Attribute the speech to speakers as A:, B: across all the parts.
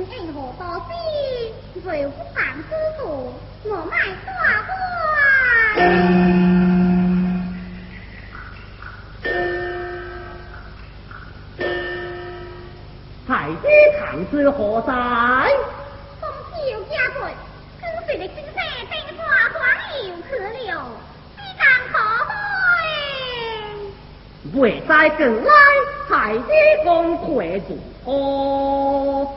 A: 今天我多事，为不烦，我卖大话。
B: 太子唐氏何在？
A: 风旧家在，跟随的金色灯花光又去了，你敢何在？未在更来，太子公快坐。哦。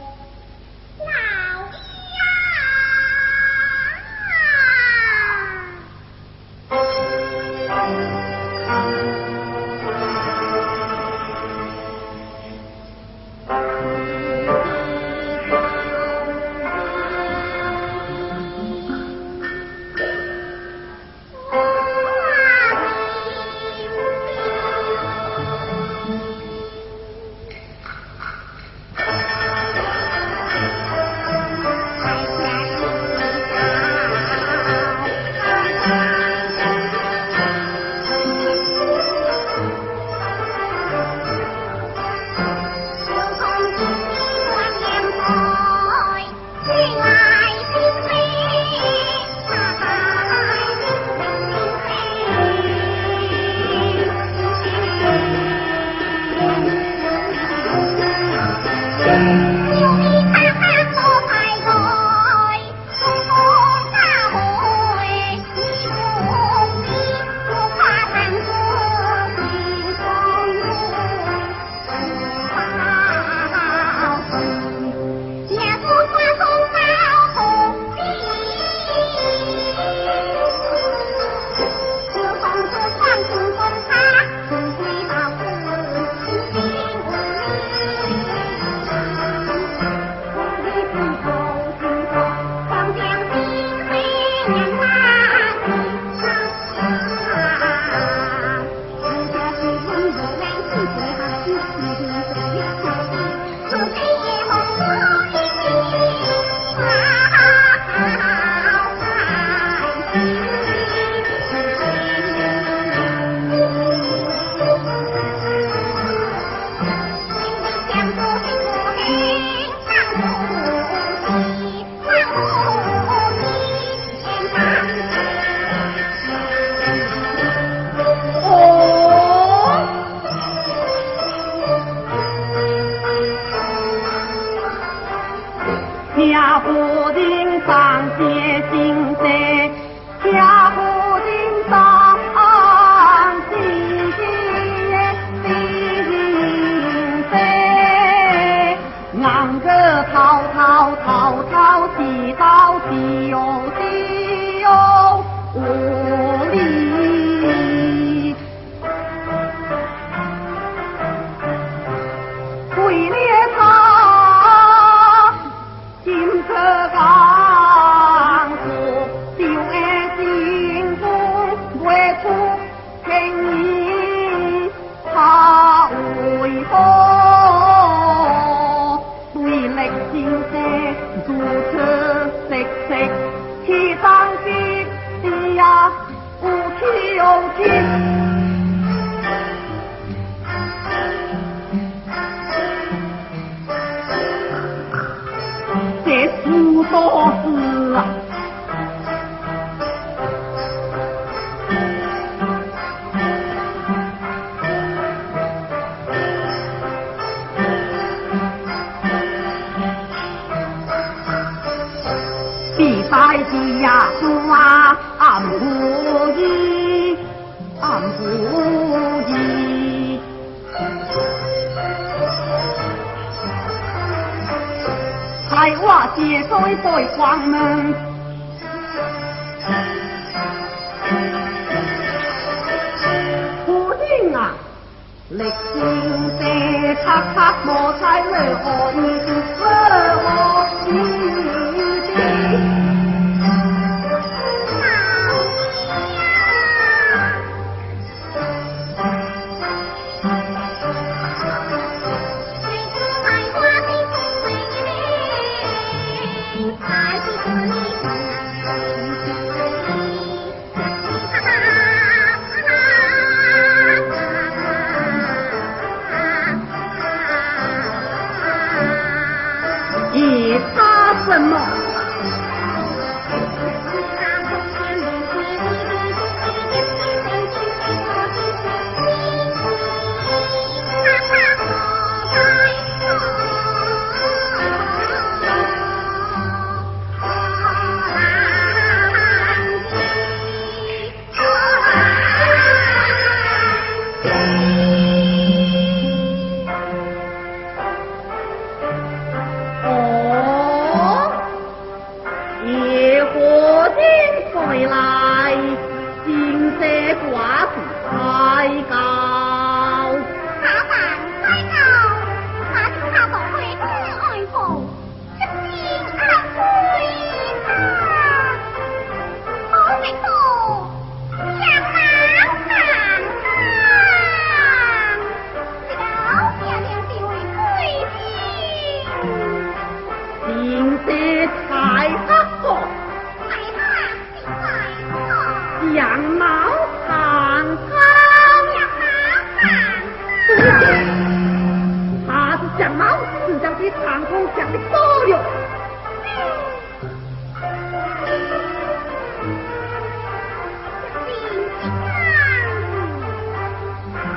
B: 是将这长空讲的多了。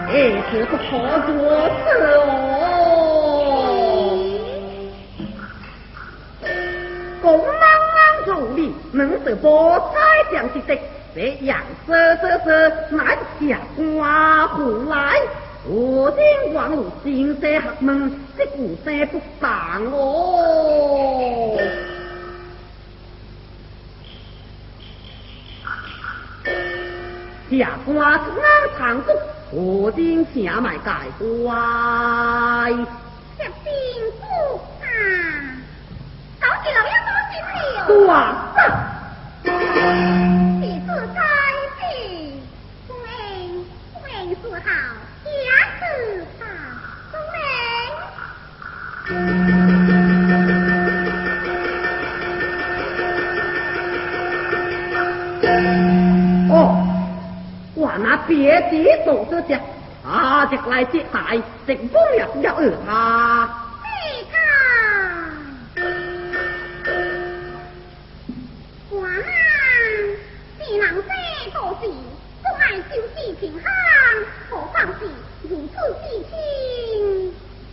B: 哎，这不可做事哦。公安安助理，能得菠菜酱之的，这样色色色，乃下瓜胡来。我今望路金色黑门，这古色不当哦。下瓜是安长谷。我今请买盖乖，
A: 小兵不啊，搞起老爷多心了。
B: 多
A: 子弟子在地，公明公明好，家子好，
B: 公明。哦。我拿别的做这些，啊，这来接待，成功也不要二他。
A: 这个，我们是人生多事，不爱就事平安，何况是如此事情。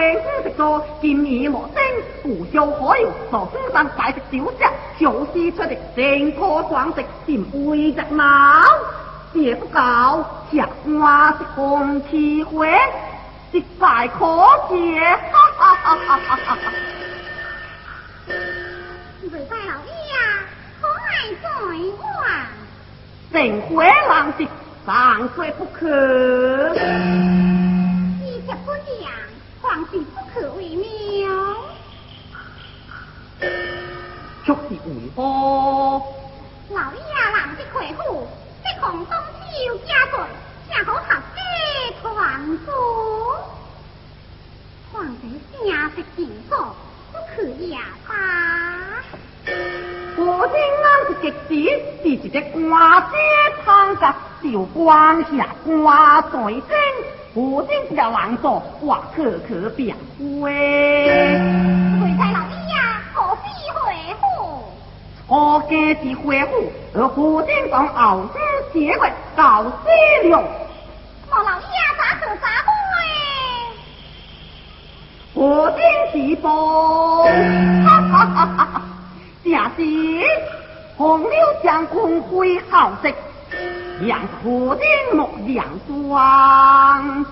B: 墙上欢呼的说，今年莫生，不休可有，坐府上摆的酒席，就是出的正可壮实，便为着闹。也不告，下官是红旗会，一拜可解。哈哈哈哈哈哈！
A: 未拜老爷，可爱在我。
B: 正会郎是上岁不可。确是为何？
A: 老爷郎的魁虎。从东秋家罪，下好合家团聚。皇帝下的情所，不可也罢。
B: 我今俺是极子，是一个官家堂家，就光下官在身。我今是要郎做，我可可表威。我家是回府，而父亲从后生。结果搞死了，
A: 莫老爷咋做咋会？
B: 我今是报，哈哈哈哈哈！正是红柳将军会好色，让父亲莫两双。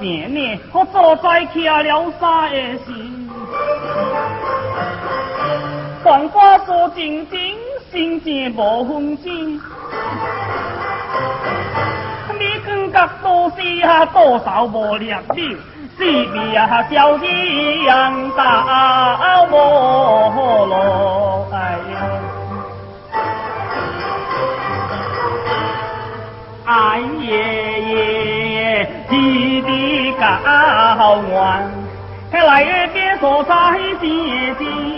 C: 他要见你，我坐在徛了三个心？黄花说静静，心情无分心。你更觉多是啊多少无力了，是命啊小子养大无高远，来一边说再见，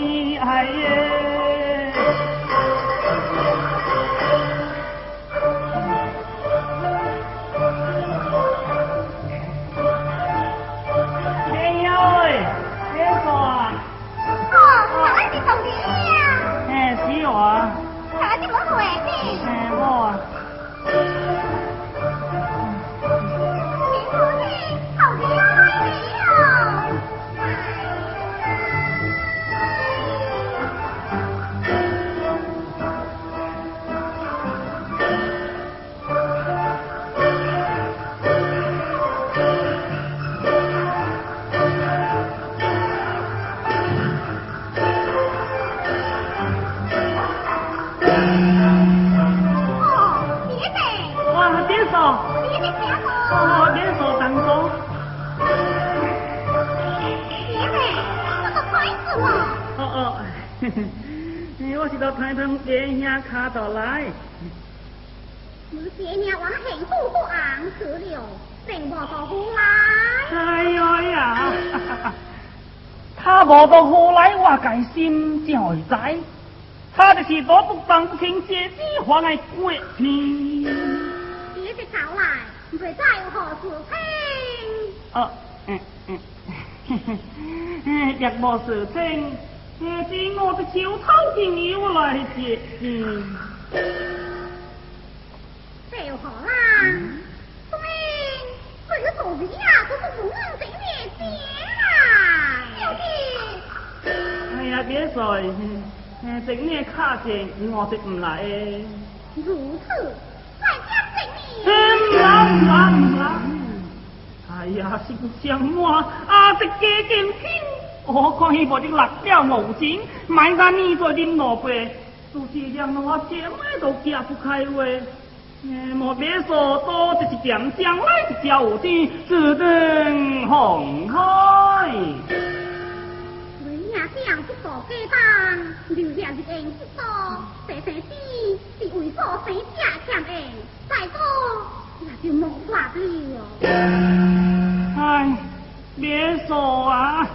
C: 是我不当不听姐姐话来过天。
A: 姐姐头来，唔知再有何事情？
C: 哦，嗯嗯，嘿嘿，嗯，若无事情，是我的小偷朋友来接你。
A: 这又何啦？
C: 哎呀，别说，嗯，整年卡钱我是唔来诶。
A: 如此，再加整年。
C: 嗯，啦啦啦！哎呀，心想我阿是加金品，我看伊无的辣椒五钱，买个你做啉老杯，就是两我钱买都夹不开话。嗯，莫别说多就是点将来的交钱，只等红开。
A: 这样子做家当，留下一人之多，这些事是为所生家强人，再多那就没法了。
C: 哎，别说啊！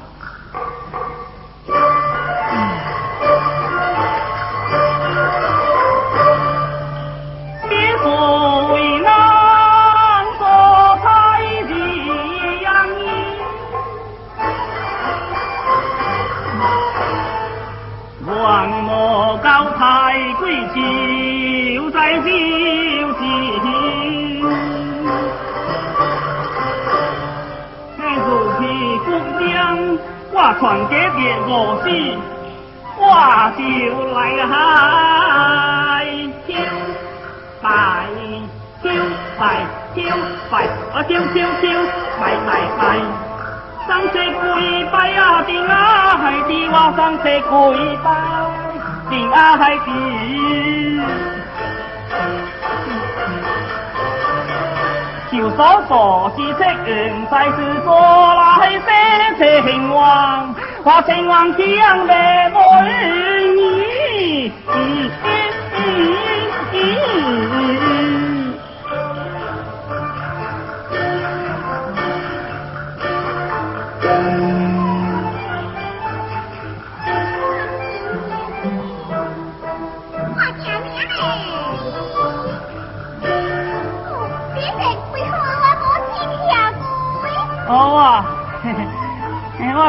C: 就在就近，看如去姑娘，我传给别我心，我就来嗨跳拜跳拜跳拜，啊跳跳跳拜拜拜，上车跪拜啊，定啊海底我上车跪拜。定爱的，就所所之色缘，在是做来生情望，我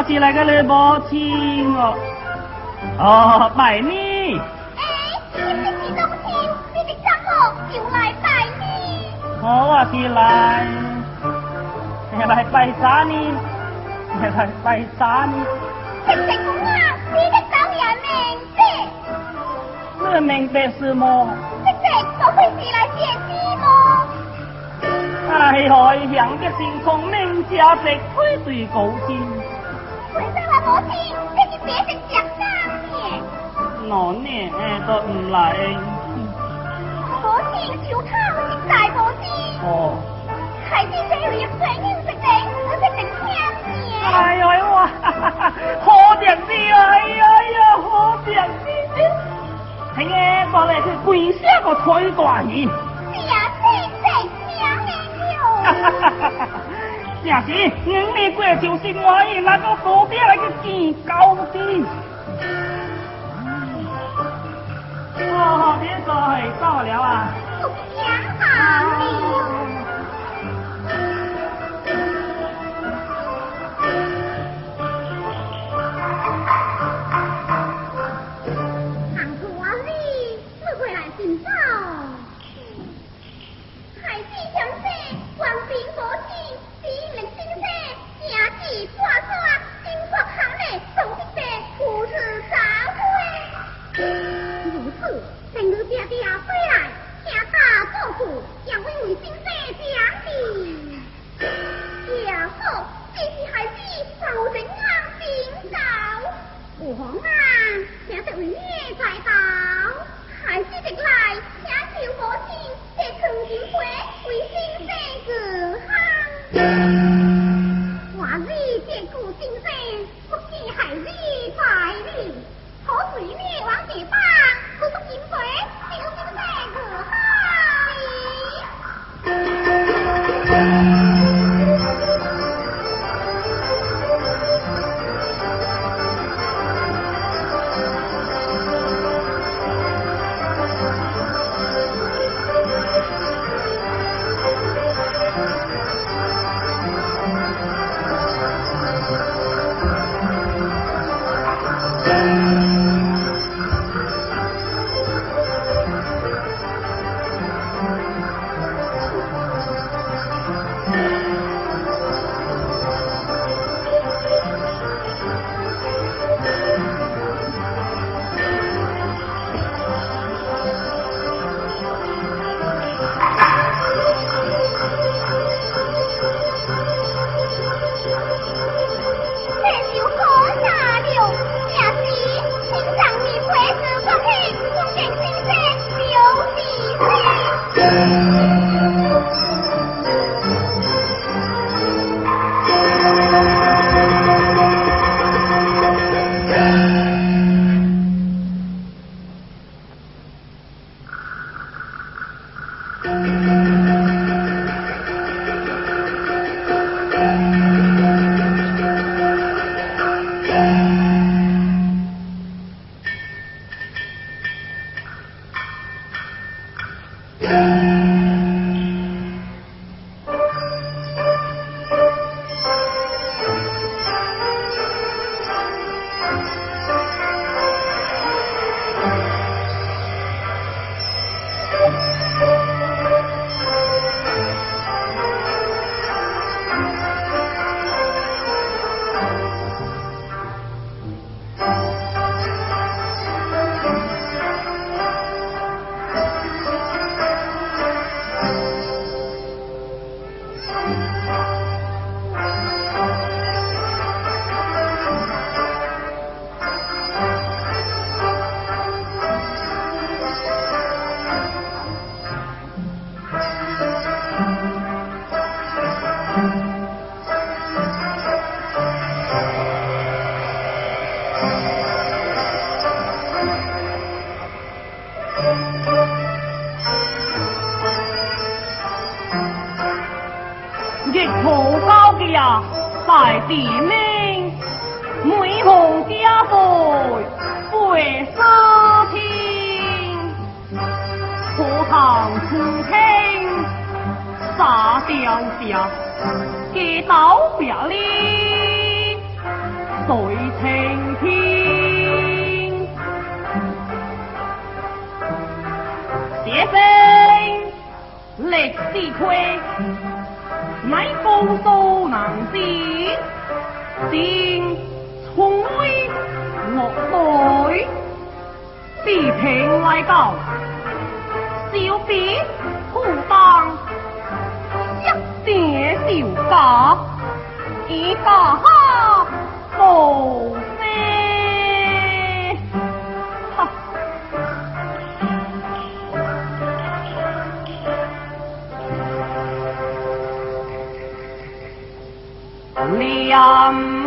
C: 情望强的美女。我是来个来报亲哦，哦，拜
A: 你。哎，你是几中亲？你的丈夫就来拜你。
C: 我是来，来拜啥呢？来来来啥呢？
A: 谢谢公啊，你的导演名字？
C: 这名字是么？
A: 谢谢，我会是来见你么？
C: 哎呦，养的心聪明，家值愧对高兴。
A: 为啥我母亲这就变成这样呢？
C: 我呢都唔来。
A: 母亲就他是大母亲。
C: 哦。
A: 孩子这有一岁人食定，我是成天年。
C: 哎呦哇，好点子哎呀呀，好点子！听诶，过来去跪下个吹大鱼。
A: 是啊，真正娘的哟。
C: 正是，五年过就是满意，那个多点来个见高的。哦，别说到了啊。
A: 不讲好了。
B: 两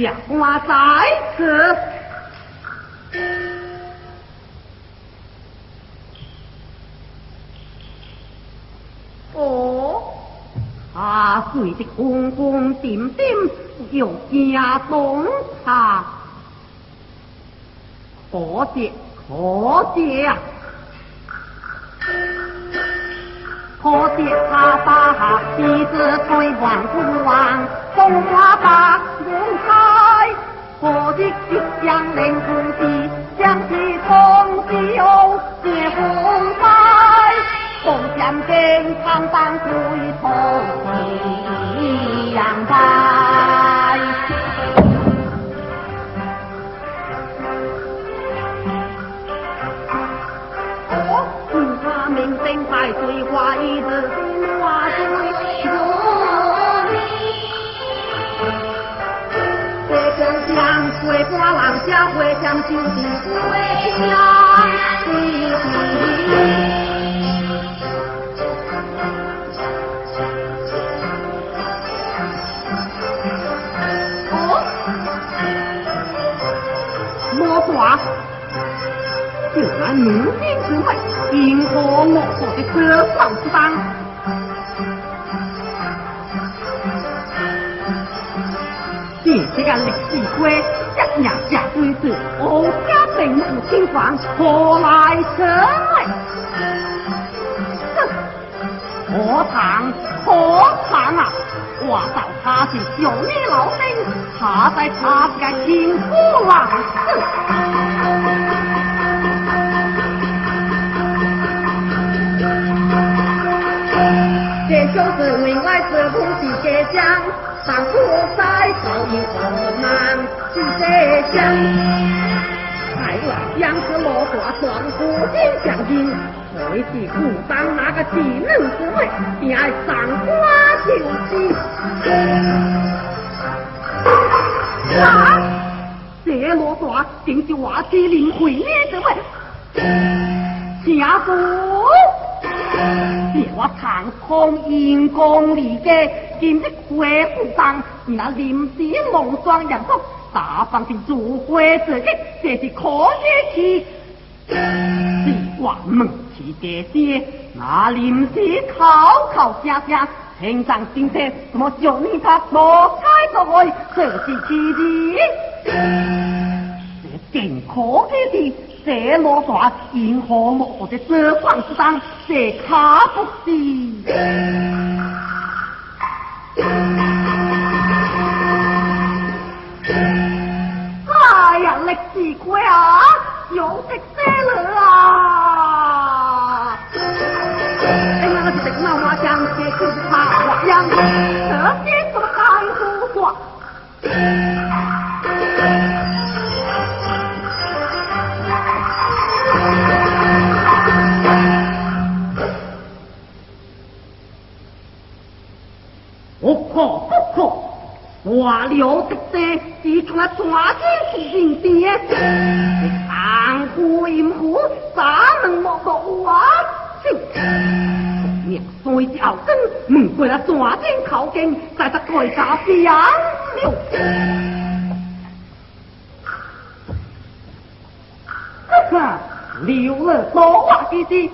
B: 下官在此。哦，茶水的公公点点，又加冬茶，可谢可谢啊！可惜他把妻子推往不往，风花把门开。可惜一将领空气，将其同酒结红开。共将兵长当归头一样白。正在水花一直个江水花浪下会将酒的归乡哦，莫说，竟然如今之美。银河我国的歌唱之邦，这这个历史规，一日下规子，我家并无轻狂，何来成为？何谈何谈啊！话到他是小女老丁，他在他是个情夫郎。这就是为爱这苦的结将，上苦在早已何难去设想。将是落花双虎金相迎，会是苦当那个技能之位，便爱上花就起。啊！这落花定是瓦器灵会呢之位，家父。我长空银光里嘅，今日会不当，那临时梦双人福，大方的主会自己，这是可以去。是关门去这些，那临时考考下下，平常心车，什么小女他多开在，这是其的，这更可以的。这罗大银河莫的遮光之当，这卡不是？哎呀，历史鬼啊，有的些了啊！哎呀，我是那麻将，这就是他花样，这些怎么还不说？话了得得，从那抓紧时间点，长呼银虎，咋能莫到我就？娘衰之后根，门过那抓紧靠近，在这盖家边了。哈，留了多话之事，